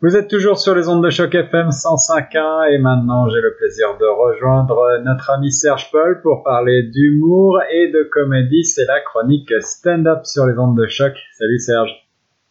Vous êtes toujours sur les ondes de choc FM 105.1 et maintenant j'ai le plaisir de rejoindre notre ami Serge Paul pour parler d'humour et de comédie. C'est la chronique stand-up sur les ondes de choc. Salut Serge.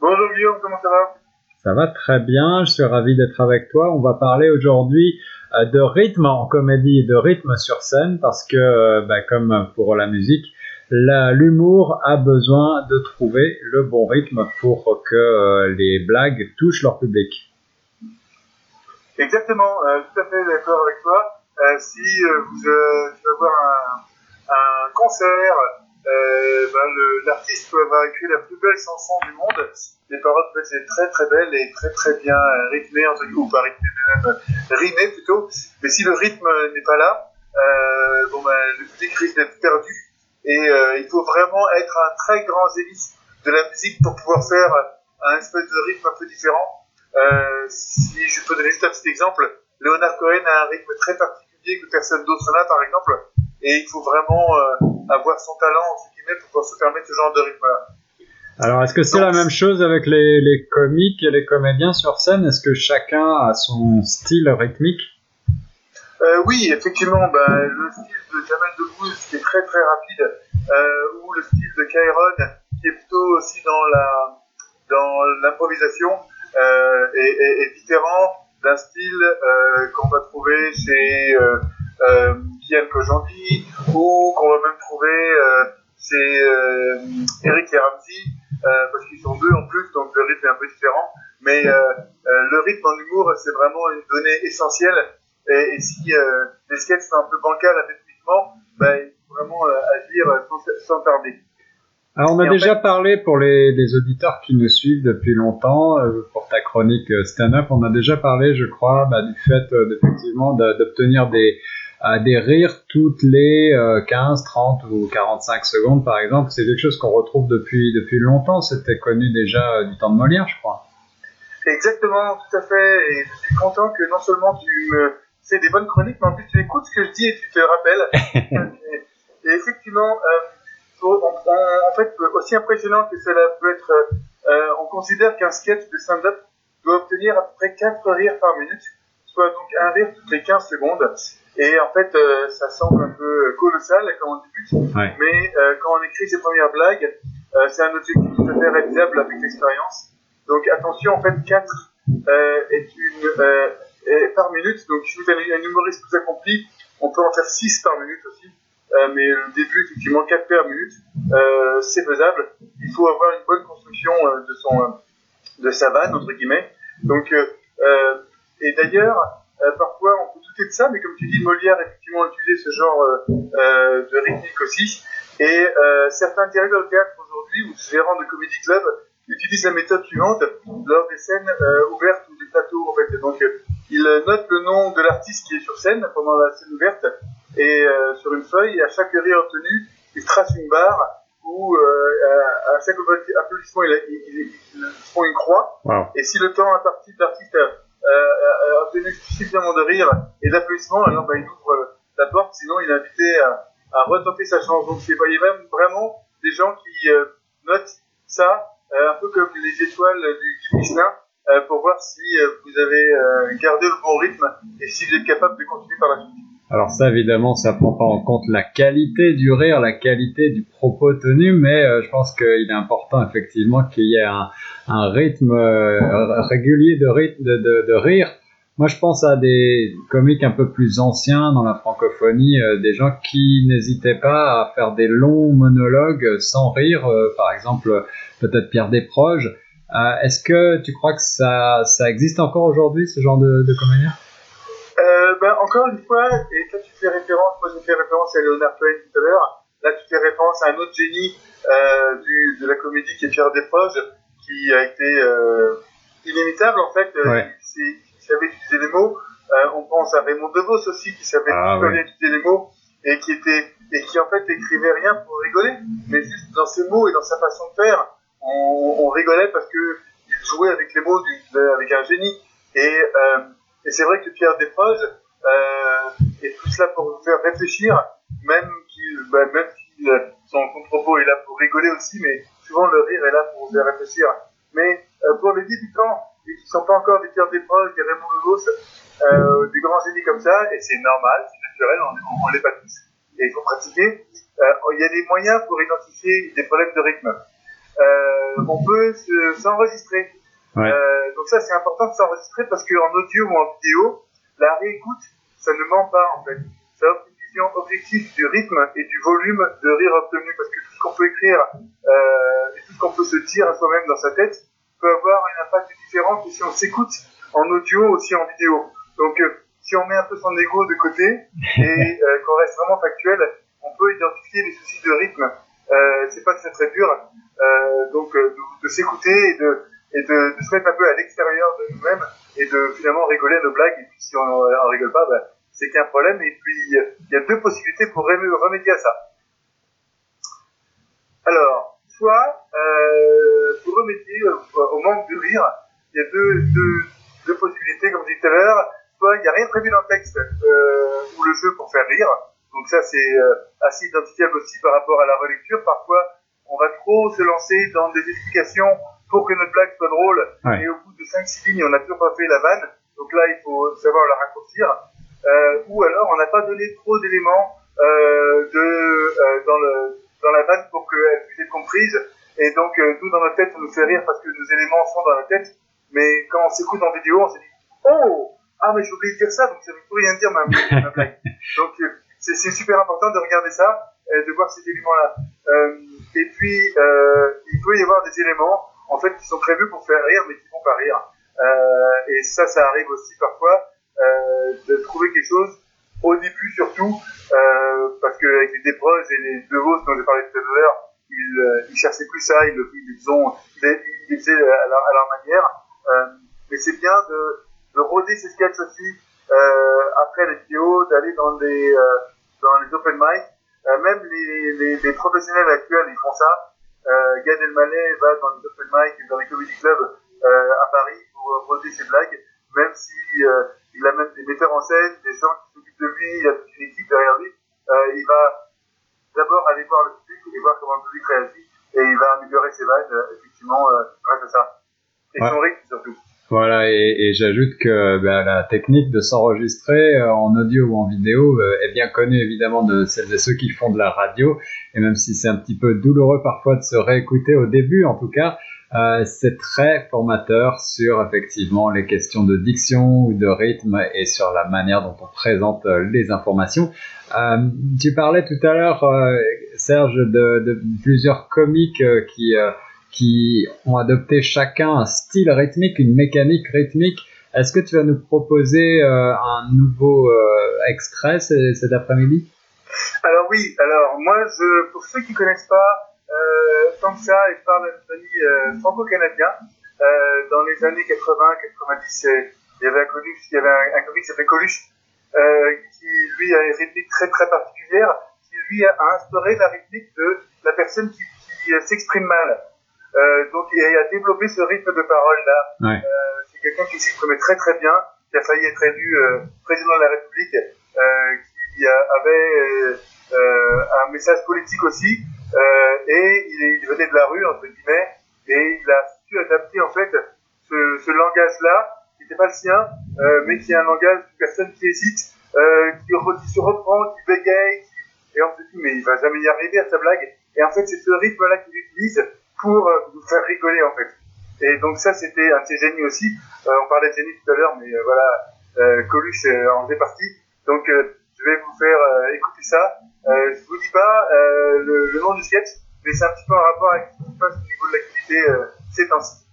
Bonjour Guillaume, comment ça va? Ça va très bien, je suis ravi d'être avec toi. On va parler aujourd'hui euh, de rythme en comédie et de rythme sur scène parce que, euh, bah, comme pour la musique, l'humour a besoin de trouver le bon rythme pour que euh, les blagues touchent leur public. Exactement, euh, tout à fait d'accord avec toi. Euh, si vous allez voir un, concert, ben l'artiste va écrire la plus belle chanson du monde. Les paroles peuvent être très très belles et très très bien rythmées, ou pas rythmées, mais même rimées plutôt. Mais si le rythme n'est pas là, bon ben, le public risque d'être perdu et euh, il faut vraiment être un très grand zéliste de la musique pour pouvoir faire un espèce de rythme un peu différent. Euh, si je peux donner juste un petit exemple, Leonard Cohen a un rythme très particulier que personne d'autre n'a, par exemple, et il faut vraiment euh, avoir son talent, entre guillemets, pour pouvoir se permettre ce genre de rythme-là. Alors, est-ce que c'est la même chose avec les, les, comiques et les comédiens sur scène? Est-ce que chacun a son style rythmique? Euh, Oui, effectivement, ben, le style de Jamel Debbouze qui est très très rapide, euh, ou le style de Kairon qui est plutôt aussi dans la dans l'improvisation euh, est, est, différent d'un style euh, qu'on va trouver chez euh, euh, Kian Kojandi ou qu'on va même trouver euh, chez euh, Eric et Ramsey euh, parce qu'ils sont deux en plus donc le rythme est un peu différent. Mais le rythme en humour c'est vraiment une donnée essentielle. Et, et si les sketchs sont un peu bancales rythmiquement ben, vraiment agir sans, sans tarder alors on a déjà parlé pour les, les, auditeurs qui nous suivent depuis longtemps, euh, pour ta chronique stand-up, on a déjà parlé, je crois, bah, du fait euh, effectivement d'obtenir des, euh, des rires toutes les 15, 30 ou 45 secondes par exemple. C'est quelque chose qu'on retrouve depuis, depuis longtemps, c'était connu déjà du temps de Molière, je crois. Exactement, tout à fait, et je suis content que non seulement tu me fais des bonnes chroniques, mais en plus tu écoutes ce que je dis et tu te rappelles. et, effectivement en fait, aussi impressionnant que cela peut être, euh, on considère qu'un sketch de stand-up doit obtenir à peu près 4 rires par minute, soit donc un rire toutes les 15 secondes. Et en fait, euh, ça semble un peu colossal quand on débute, ouais. mais euh, quand on écrit ses premières blagues, euh, c'est un objectif tout à fait réalisable avec l'expérience. Donc attention, en fait, 4 euh, est une, est par minute. Donc si vous êtes un humoriste plus accompli, on peut en faire 6 par minute aussi. Euh, mais le début, effectivement, 4 paires minutes, euh, c'est faisable. Il faut avoir une bonne construction euh, de, son, de sa vanne, entre guillemets. Donc, et d'ailleurs, parfois, on peut douter de ça, mais comme tu dis, Molière, effectivement, utilisé ce genre de rythmique aussi. Et certains directeurs de théâtre aujourd'hui, ou gérants de comédie club, utilisent la méthode suivante lors des scènes ouvertes ou des plateaux, en. Donc, ils notent le nom de l'artiste qui est sur scène pendant la scène ouverte et euh, sur une feuille, et à chaque rire obtenu, il trace une barre où euh, à chaque applaudissement, ils il, il, font une croix. Wow. Et si le temps imparti de l'artiste a, obtenu suffisamment de rire et d'applaudissements, alors bah, il ouvre la porte, sinon il est invité à, à retenter sa chance. Donc il y a même vraiment des gens qui euh, notent ça, euh, un peu comme les étoiles du Krishna, euh, pour voir si euh, vous avez gardé le bon rythme et si vous êtes capable de continuer par la suite. Alors ça, évidemment, ça prend pas en compte la qualité du rire, la qualité du propos tenu, mais euh, je pense qu'il est important effectivement qu'il y ait un, un rythme euh, régulier de, rythme, de, de, de, rire. Moi, je pense à des comiques un peu plus anciens dans la francophonie, euh, des gens qui n'hésitaient pas à faire des longs monologues sans rire, euh, par exemple peut-être Pierre Desproges. Est-ce que tu crois que ça, ça existe encore aujourd'hui, ce genre de, de comédien? Euh, ben, encore une fois, et quand tu fais référence, moi j'ai fait référence à Leonard Cohen tout à l'heure, là tu fais référence à un autre génie euh, du, de la comédie qui est Pierre Desproges, qui a été euh, inimitable en fait, ouais. qui, qui, savait utiliser les mots. Euh, on pense à Raymond DeVos aussi, qui savait ah, ouais. utiliser les mots, et qui était et qui en fait écrivait rien pour rigoler, mais juste dans ses mots et dans sa façon de faire, on, on rigolait parce que il jouait avec les mots du, avec un génie. Et euh, et c'est vrai que Pierre Desproges euh, est tout cela pour vous faire réfléchir, même bah, même si euh, son, son, propos est là pour rigoler aussi, mais souvent le rire est là pour vous faire réfléchir. Mais euh, pour les débutants, et qui ne sont pas encore des Pierre Desproges, des Raymond euh, des grands génies comme ça, et c'est normal, c'est naturel, on ne l'est pas tous, et il faut pratiquer. Euh, il y a des moyens pour identifier des problèmes de rythme. Euh, on peut s'enregistrer. Ouais. Donc ça, c'est important de s'enregistrer parce qu'en audio ou en vidéo, la réécoute, ça ne ment pas en fait. Ça offre une vision objective du rythme et du volume de rire obtenu parce que tout ce qu'on peut écrire euh, et tout ce qu'on peut se dire à soi-même dans sa tête peut avoir un impact différent que si on s'écoute en audio aussi en vidéo. Donc euh, si on met un peu son ego de côté et euh, qu'on reste vraiment factuel, on peut identifier les soucis de rythme. Euh, c'est pas très très dur. Euh, donc de, de s'écouter et de et de, se mettre un peu à l'extérieur de nous-mêmes et de finalement rigoler à nos blagues. Et puis si on ne rigole pas, ben, c'est qu'il problème. Et puis il y a deux possibilités pour remédier à ça. Alors, soit euh, pour remédier au manque de rire, il y a deux, deux, deux possibilités, comme je disais tout à l'heure. Soit il n'y a rien prévu dans le texte euh, ou le jeu pour faire rire. Donc ça, c'est euh, assez identifiable aussi par rapport à la relecture. Parfois, on va trop se lancer dans des explications pour que notre blague soit drôle. Ouais. Et au bout de 5-6 lignes, on n'a toujours pas fait la vanne. Donc là, il faut savoir la raccourcir. Euh, ou alors, on n'a pas donné trop d'éléments euh, de, euh, dans, le, dans la vanne pour qu'elle puisse être comprise. Et donc, euh, nous, dans notre tête, ça nous fait rire parce que nos éléments sont dans la tête. Mais quand on s'écoute en vidéo, on se dit Oh Ah, mais j'ai oublié de dire ça, donc ça ne veut plus rien dire, ma, ma blague. Donc, euh, c'est super important de regarder ça, de voir ces éléments-là. Euh, et puis, euh, il peut y avoir des éléments en fait, qui sont prévus pour faire rire, mais qui font pas rire. Euh, et ça, ça arrive aussi parfois euh, de trouver quelque chose au début surtout, euh, parce qu'avec les déproches et les deux dont j'ai parlé tout à l'heure, ils, euh, ils cherchaient plus ça, ils, ils, ont, ils, ils faisaient à leur, à leur manière. Euh, mais c'est bien de, de rôder ces sketchs aussi euh, après les vidéos, d'aller dans les dans les open mic. même les, les, les professionnels actuels, ils font ça. Euh, va dans les open mic et dans les comedy clubs euh, à Paris pour poser ses blagues, même si euh, il a même des metteurs en scène, des gens qui s'occupent de lui, il a toute une équipe derrière lui. il va d'abord aller voir le public et voir comment le public réagit et il va améliorer ses vannes effectivement grâce à ça. Et son rythme surtout. Voilà, et, et j'ajoute que bah, la technique de s'enregistrer euh, en audio ou en vidéo euh, est bien connue évidemment de celles et ceux qui font de la radio, et même si c'est un petit peu douloureux parfois de se réécouter au début en tout cas, euh, c'est très formateur sur effectivement les questions de diction ou de rythme et sur la manière dont on présente les informations. Euh, tu parlais tout à l'heure, Serge, de, de, plusieurs comiques qui qui ont adopté chacun un style rythmique, une mécanique rythmique. Est-ce que tu vas nous proposer euh, un nouveau euh, extrait cet après-midi? Alors oui, alors moi, pour ceux qui ne connaissent pas euh, tant que ça, et je parle d'un ami euh, franco-canadien, euh, dans les années 80-90, il y avait un comique, il y avait un, comique qui s'appelait Coluche, qui lui a une rythmique très très particulière, qui lui a instauré la rythmique de la personne qui s'exprime mal. Euh, donc il a développé ce rythme de parole là. Ouais. Euh, c'est quelqu'un qui s'exprimait très très bien, qui a failli être élu euh, président de la République, qui a, avait un message politique aussi, et il, il, venait de la rue entre guillemets, et il a su adapter en fait ce, ce langage là, qui n'était pas le sien, mais qui est un langage de personne qui hésite, qui, qui, se reprend, qui bégaye, qui... et on se dit mais il va jamais y arriver à sa blague. Et en fait c'est ce rythme là qu'il utilise pour faire rigoler en fait. Et donc ça c'était un de ses aussi. Euh, on parlait de génie tout à l'heure, mais euh, voilà, Coluche en faisait partie. Donc je vais vous faire écouter ça. je vous dis pas le, le, nom du sketch, mais c'est un petit peu en rapport avec ce qui se passe au niveau de l'activité ces temps-ci.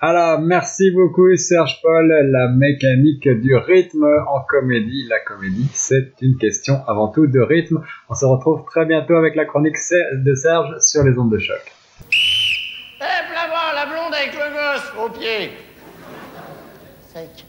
Alors, merci beaucoup Serge Paul. La mécanique du rythme en comédie. La comédie, c'est une question avant tout de rythme. On se retrouve très bientôt avec la chronique de Serge sur les ondes de choc. Hé, hey, là-bas, la blonde avec le gosse au pied. Sec.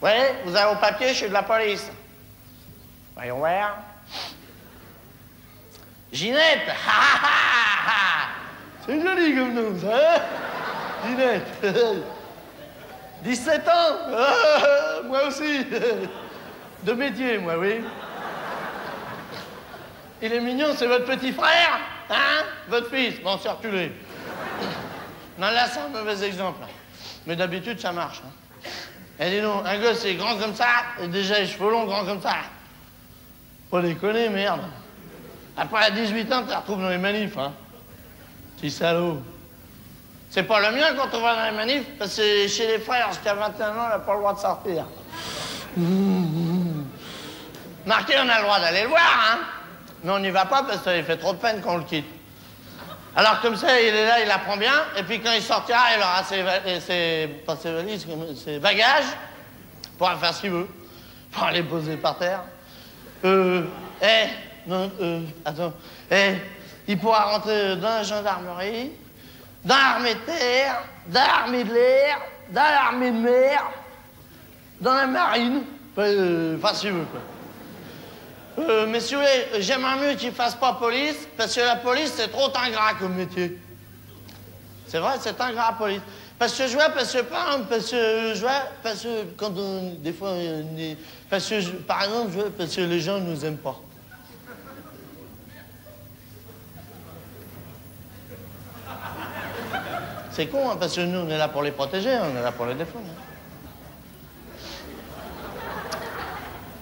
Ouais, vous avez vos papiers, je suis de la police. Voyons voir. Ginette C'est joli comme nom, ça, hein? Ginette 17 ans ah, Moi aussi De métier, moi, oui. Il est mignon, c'est votre petit frère Hein? Votre fils Bon, reculé. Non, là, c'est un mauvais exemple. Mais d'habitude, ça marche. Hein. Et dis un gosse, c'est grand comme ça, et déjà les cheveux longs, grands comme ça. Faut déconner, merde. Après, à 18 ans, tu te retrouves dans les manifs, hein. Petit salaud. C'est pas le mien quand on va dans les manifs, parce que chez les frères, jusqu'à 21 ans, on n'a pas le droit de sortir. Marqué, on a le droit d'aller le voir, hein. Mais on n'y va pas parce que ça fait trop de peine qu'on le quitte. Alors comme ça, il est là, il apprend bien, et puis quand il sortira, il aura ses, ses, valises, ses bagages, pour faire ce qu'il veut, pour aller poser par terre. Euh, eh, non, euh, attends, eh, il pourra rentrer dans la gendarmerie, dans l'armée de terre, dans l'armée de l'air, dans l'armée de mer, dans la marine, enfin, euh, ce qu'il veut, quoi. Euh, messieurs, j'aimerais mieux qu'il fasse pas police, parce que la police, c'est trop ingrat comme métier. C'est vrai, c'est ingrat, police. Parce que je vois, parce que, par exemple, parce que je vois, parce que quand on, des parce que, par exemple, je parce que les gens nous aiment pas. C'est con, hein, parce que nous, on est là pour les protéger, on est là pour les défendre.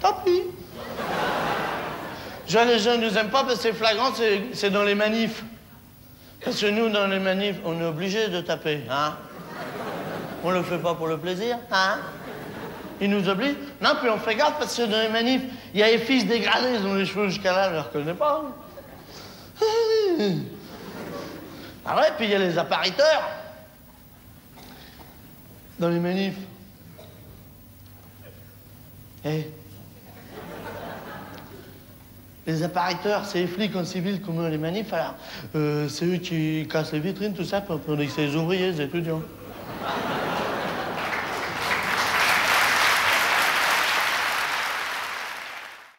Tant pis. Je gens ne nous aiment pas parce que c'est flagrant, c'est dans les manifs. Parce que nous, dans les manifs, on est obligé de taper, hein On le fait pas pour le plaisir, hein Ils nous obligent. Non, puis on fait gaffe parce que dans les manifs, il y a les fils dégradés, ils ont les cheveux jusqu'à là, je les reconnais pas. Ah ouais, puis il y a les appariteurs dans les manifs. Eh Les appariteurs, c'est les flics en civil comme les manifs, alors euh, c'est eux qui cassent les vitrines, tout ça, pour que c'est les ouvriers, les étudiants.